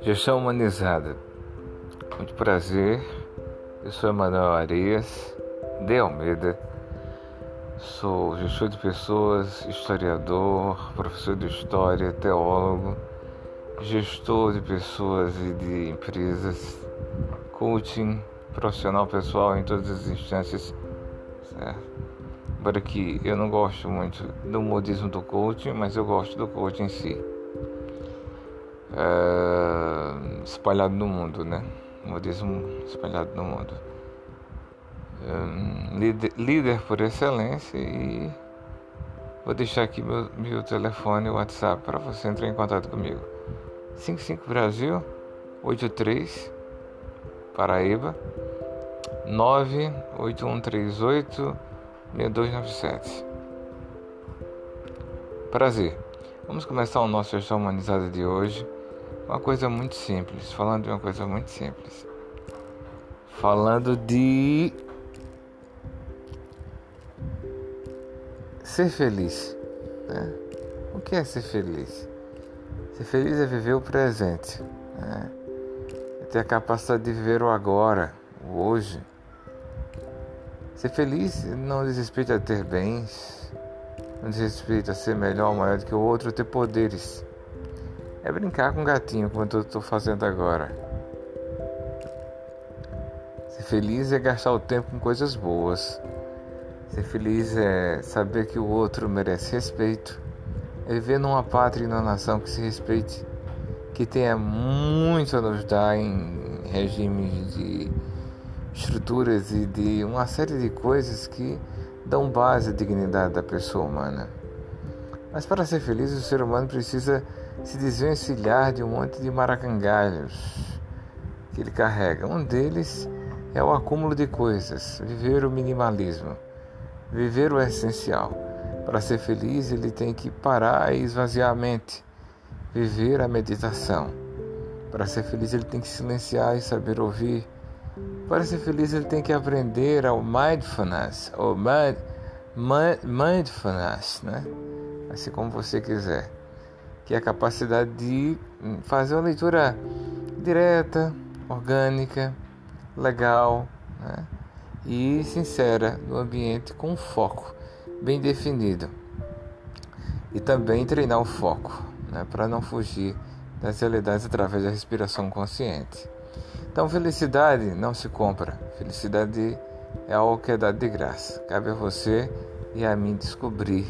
Gestão humanizada. Muito prazer. Eu sou Emanuel Arias de Almeida. Sou gestor de pessoas, historiador, professor de história, teólogo, gestor de pessoas e de empresas, coaching, profissional pessoal em todas as instâncias. Certo? Embora que eu não gosto muito do modismo do coaching, mas eu gosto do coaching em si. É, espalhado no mundo, né? Modismo espalhado no mundo. É, líder, líder, por excelência e vou deixar aqui meu, meu telefone, WhatsApp, para você entrar em contato comigo. 55 Brasil 83 Paraíba 98138 6297. Prazer. Vamos começar o nosso gestão humanizada de hoje uma coisa muito simples, falando de uma coisa muito simples. Falando de ser feliz. Né? O que é ser feliz? Ser feliz é viver o presente. Né? É ter a capacidade de viver o agora, o hoje. Ser feliz não diz respeito a ter bens, não diz respeito a ser melhor ou maior do que o outro, ter poderes é brincar com um gatinho, como eu estou fazendo agora. Ser feliz é gastar o tempo com coisas boas. Ser feliz é saber que o outro merece respeito. É viver numa pátria e numa nação que se respeite, que tenha muito a nos dar em regimes de estruturas e de uma série de coisas que dão base à dignidade da pessoa humana. Mas para ser feliz, o ser humano precisa se desvencilhar de um monte de maracangalhos que ele carrega. Um deles é o acúmulo de coisas, viver o minimalismo, viver o essencial. Para ser feliz, ele tem que parar e esvaziar a mente, viver a meditação. Para ser feliz, ele tem que silenciar e saber ouvir. Para ser feliz, ele tem que aprender ao mindfulness, ou mind, mind, mindfulness, né? assim como você quiser que é a capacidade de fazer uma leitura direta, orgânica, legal né? e sincera no ambiente com foco bem definido. E também treinar o foco né? para não fugir das realidades através da respiração consciente. Então, felicidade não se compra, felicidade é algo que é dado de graça. Cabe a você e a mim descobrir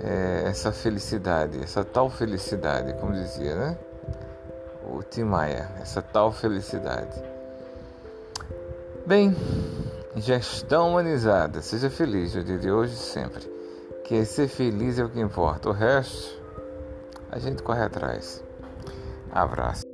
é, essa felicidade, essa tal felicidade, como dizia, né? O Tim Maia, essa tal felicidade. Bem, gestão humanizada, seja feliz, eu diria hoje sempre. Que ser feliz é o que importa, o resto a gente corre atrás. Abraço.